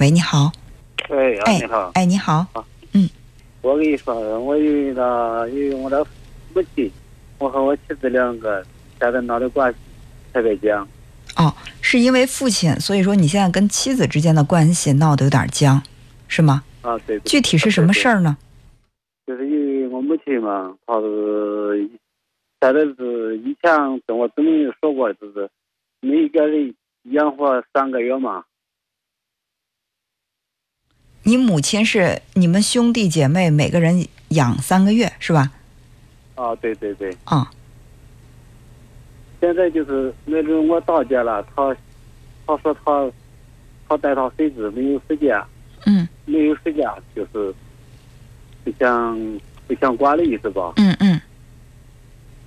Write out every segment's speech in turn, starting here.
喂，你好。喂，啊，哎你好，哎，你好。嗯我跟你说，我有一个有我的母亲，我和我妻子两个现在闹的关系特别僵。哦，是因为父亲，所以说你现在跟妻子之间的关系闹得有点僵，是吗？啊，对。对具体是什么事？儿呢？就是因为我母亲嘛，她是现在是以前跟我怎么说过，就是每一个人养活三个月嘛。你母亲是你们兄弟姐妹每个人养三个月，是吧？啊，对对对。啊、现在就是那种我到家了，他他说他他带他孙子没有时间，嗯没有时间，就是不想不想管的意思吧。嗯嗯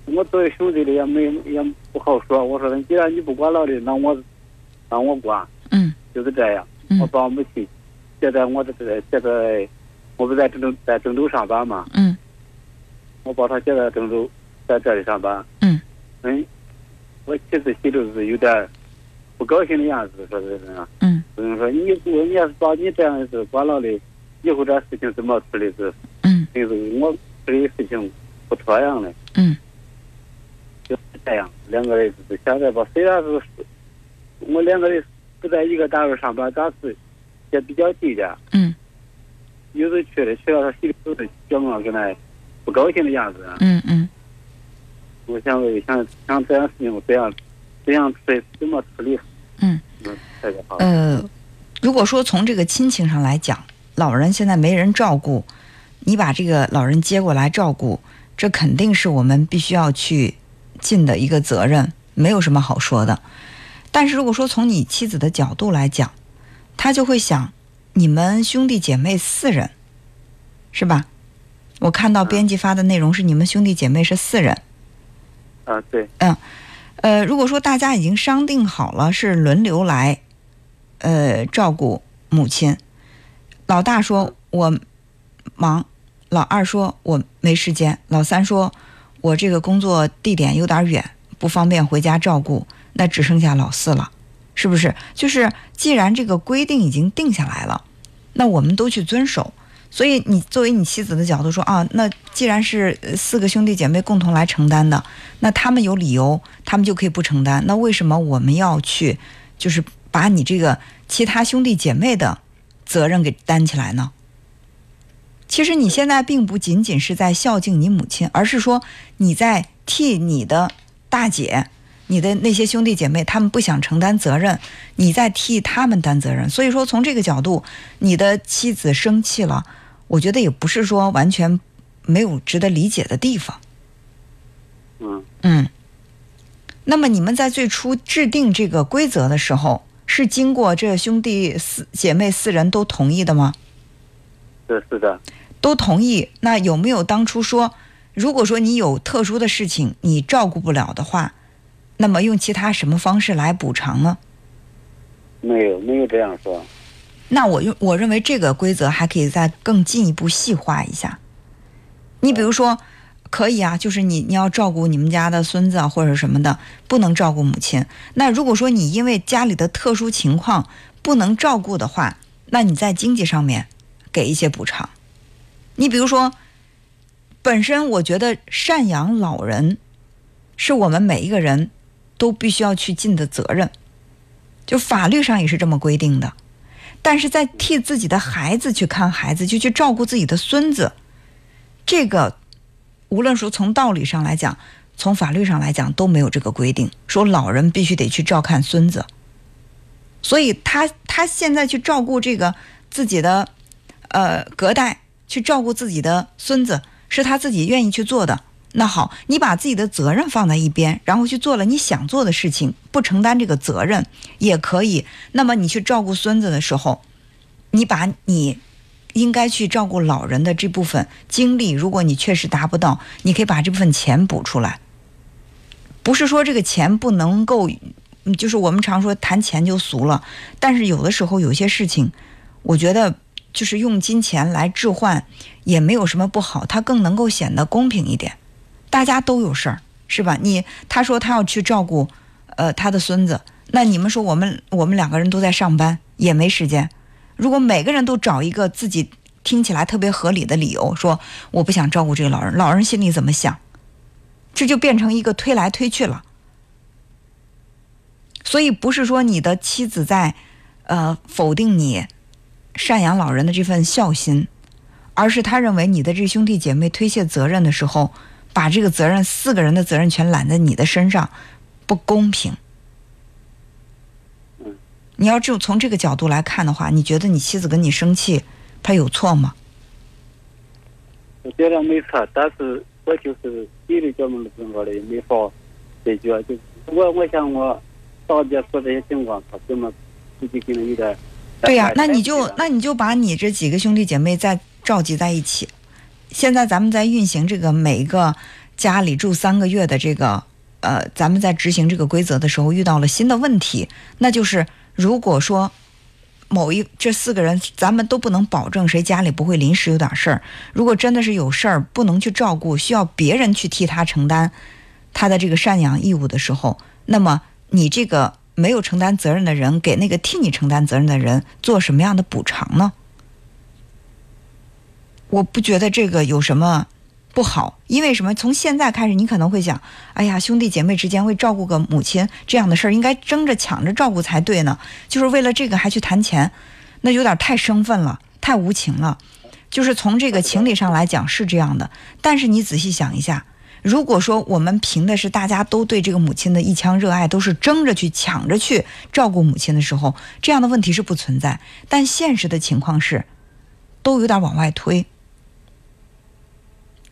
我作为兄弟的也没也不好说，我说既然你不管了的，那我那我管，嗯就是这样。嗯我把我母亲，现在我这个现在我不在郑州在郑州上班嘛，嗯我把他接到郑州，在这里上班。嗯嗯，我妻子心里是有点不高兴的样子，说是这样。嗯就是说你我你要是把你这样子管了的，以后这事情怎么处理是？嗯就是我处理事情不妥当的，嗯就是这样。两个人就是现在吧，虽然是我两个人不在一个单位上班，但是也比较低的。嗯有时候去了，去了他心里都是想我跟那不高兴的样子。嗯嗯我想问，想想这样事情我怎样怎样处理，怎么处理？嗯，嗯。呃，如果说从这个亲情上来讲，老人现在没人照顾，你把这个老人接过来照顾，这肯定是我们必须要去尽的一个责任，没有什么好说的。但是如果说从你妻子的角度来讲，他就会想，你们兄弟姐妹四人，是吧？我看到编辑发的内容是你们兄弟姐妹是四人，啊，对，嗯呃，如果说大家已经商定好了是轮流来，呃，照顾母亲，老大说我忙，老二说我没时间，老三说我这个工作地点有点远，不方便回家照顾，那只剩下老四了，是不是？就是既然这个规定已经定下来了，那我们都去遵守。所以你作为你妻子的角度说啊，那既然是四个兄弟姐妹共同来承担的，那他们有理由，他们就可以不承担。那为什么我们要去，就是把你这个其他兄弟姐妹的责任给担起来呢？其实你现在并不仅仅是在孝敬你母亲，而是说你在替你的大姐、你的那些兄弟姐妹，他们不想承担责任，你在替他们担责任。所以说，从这个角度，你的妻子生气了，我觉得也不是说完全没有值得理解的地方。嗯，嗯，那么你们在最初制定这个规则的时候，是经过这兄弟四姐妹四人都同意的吗？是是的，都同意。那有没有当初说，如果说你有特殊的事情你照顾不了的话，那么用其他什么方式来补偿呢？没有没有这样说。那我用我认为这个规则还可以再更进一步细化一下。你比如说，可以啊，就是你你要照顾你们家的孙子啊或者什么的，不能照顾母亲。那如果说你因为家里的特殊情况不能照顾的话，那你在经济上面给一些补偿。你比如说，本身我觉得赡养老人是我们每一个人都必须要去尽的责任，就法律上也是这么规定的。但是在替自己的孩子去看孩子，就去照顾自己的孙子，这个无论说从道理上来讲，从法律上来讲都没有这个规定，说老人必须得去照看孙子。所以他他现在去照顾这个自己的呃隔代，去照顾自己的孙子，是他自己愿意去做的。那好，你把自己的责任放在一边，然后去做了你想做的事情，不承担这个责任也可以。那么你去照顾孙子的时候，你把你应该去照顾老人的这部分精力，如果你确实达不到，你可以把这部分钱补出来。不是说这个钱不能够，就是我们常说谈钱就俗了，但是有的时候有些事情，我觉得就是用金钱来置换也没有什么不好，它更能够显得公平一点。大家都有事儿，是吧？你他说他要去照顾，呃，他的孙子，那你们说我们我们两个人都在上班，也没时间。如果每个人都找一个自己听起来特别合理的理由，说我不想照顾这个老人，老人心里怎么想？这就变成一个推来推去了。所以不是说你的妻子在，呃，否定你赡养老人的这份孝心，而是他认为你的这兄弟姐妹推卸责任的时候，把这个责任四个人的责任全揽在你的身上，不公平。你要就从这个角度来看的话，你觉得你妻子跟你生气，她有错吗？我觉得没错，但是我就是心里这么怎么的没法解决。就我我想我大姐说这些情况，他怎么自己可能有点。对呀，那你就那你就把你这几个兄弟姐妹再召集在一起。现在咱们在运行这个每个家里住三个月的这个呃，咱们在执行这个规则的时候遇到了新的问题，那就是。如果说某一这四个人，咱们都不能保证谁家里不会临时有点事儿。如果真的是有事儿不能去照顾，需要别人去替他承担他的这个赡养义务的时候，那么你这个没有承担责任的人，给那个替你承担责任的人做什么样的补偿呢？我不觉得这个有什么。不好，因为什么？从现在开始，你可能会想，哎呀，兄弟姐妹之间会照顾个母亲这样的事儿，应该争着抢着照顾才对呢。就是为了这个还去谈钱，那有点太生分了，太无情了。就是从这个情理上来讲是这样的，但是你仔细想一下，如果说我们凭的是大家都对这个母亲的一腔热爱，都是争着去抢着去照顾母亲的时候，这样的问题是不存在。但现实的情况是，都有点往外推。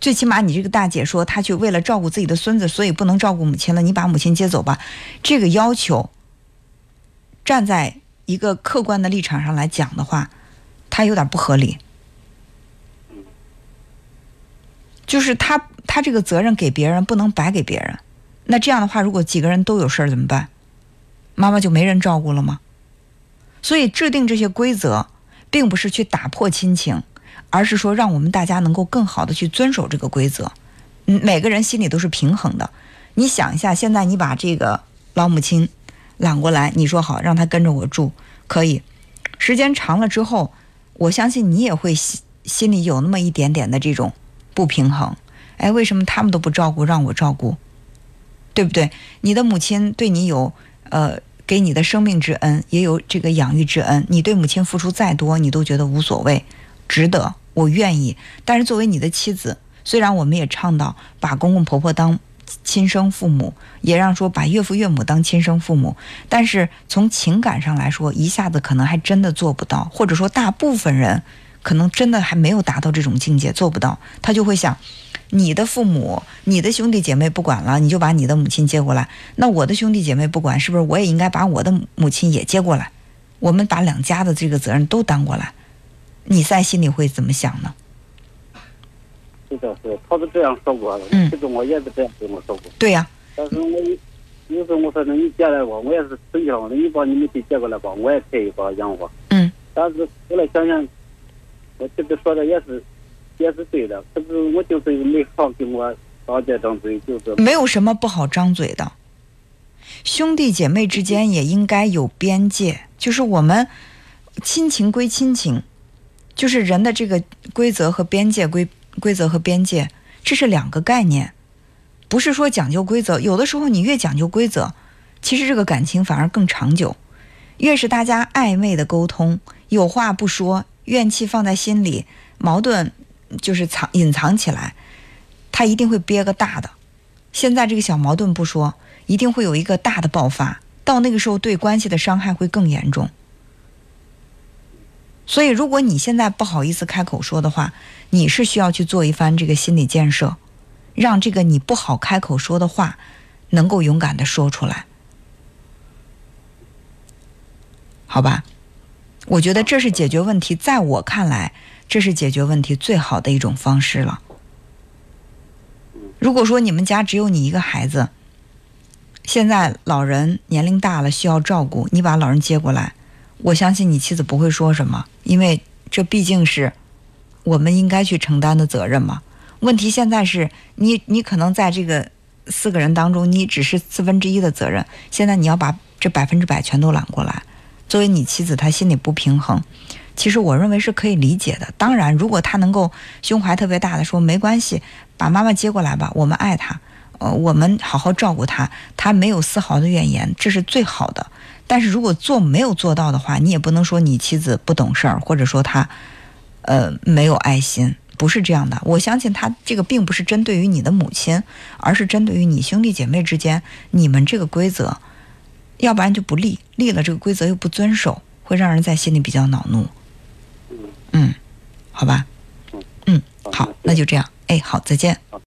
最起码，你这个大姐说她去为了照顾自己的孙子，所以不能照顾母亲了。你把母亲接走吧，这个要求，站在一个客观的立场上来讲的话，他有点不合理。就是他他这个责任给别人不能白给别人，那这样的话，如果几个人都有事儿怎么办？妈妈就没人照顾了吗？所以制定这些规则，并不是去打破亲情。而是说，让我们大家能够更好的去遵守这个规则，嗯，每个人心里都是平衡的。你想一下，现在你把这个老母亲揽过来，你说好让她跟着我住，可以。时间长了之后，我相信你也会心心里有那么一点点的这种不平衡。哎，为什么他们都不照顾，让我照顾？对不对？你的母亲对你有呃给你的生命之恩，也有这个养育之恩。你对母亲付出再多，你都觉得无所谓，值得。我愿意，但是作为你的妻子，虽然我们也倡导把公公婆婆当亲生父母，也让说把岳父岳母当亲生父母，但是从情感上来说，一下子可能还真的做不到，或者说大部分人可能真的还没有达到这种境界，做不到。他就会想，你的父母、你的兄弟姐妹不管了，你就把你的母亲接过来，那我的兄弟姐妹不管，是不是我也应该把我的母亲也接过来？我们把两家的这个责任都担过来。你在心里会怎么想呢？是的，是，他是这样说过的。嗯，其实我也是这样跟我说过。对呀。但是我有时候我说那你接来吧，我也是生气了。那你把你们亲接过来吧，我也可以把养活。嗯。但是后来想想，我这个说的也是，也是对的。可是我就是没好跟我大姐张嘴，就是没有什么不好张嘴的。兄弟姐妹之间也应该有边界，就是我们亲情归亲情。就是人的这个规则和边界规规则和边界，这是两个概念，不是说讲究规则。有的时候你越讲究规则，其实这个感情反而更长久。越是大家暧昧的沟通，有话不说，怨气放在心里，矛盾就是藏隐藏起来，他一定会憋个大的。现在这个小矛盾不说，一定会有一个大的爆发，到那个时候对关系的伤害会更严重。所以，如果你现在不好意思开口说的话，你是需要去做一番这个心理建设，让这个你不好开口说的话，能够勇敢的说出来，好吧？我觉得这是解决问题，在我看来，这是解决问题最好的一种方式了。如果说你们家只有你一个孩子，现在老人年龄大了需要照顾，你把老人接过来。我相信你妻子不会说什么，因为这毕竟是我们应该去承担的责任嘛。问题现在是你，你可能在这个四个人当中，你只是四分之一的责任。现在你要把这百分之百全都揽过来，作为你妻子，她心里不平衡。其实我认为是可以理解的。当然，如果他能够胸怀特别大的说没关系，把妈妈接过来吧，我们爱她，呃，我们好好照顾她，她没有丝毫的怨言，这是最好的。但是如果做没有做到的话，你也不能说你妻子不懂事儿，或者说他，呃，没有爱心，不是这样的。我相信他这个并不是针对于你的母亲，而是针对于你兄弟姐妹之间，你们这个规则，要不然就不立，立了这个规则又不遵守，会让人在心里比较恼怒。嗯，好吧，嗯，好，那就这样。哎，好，再见。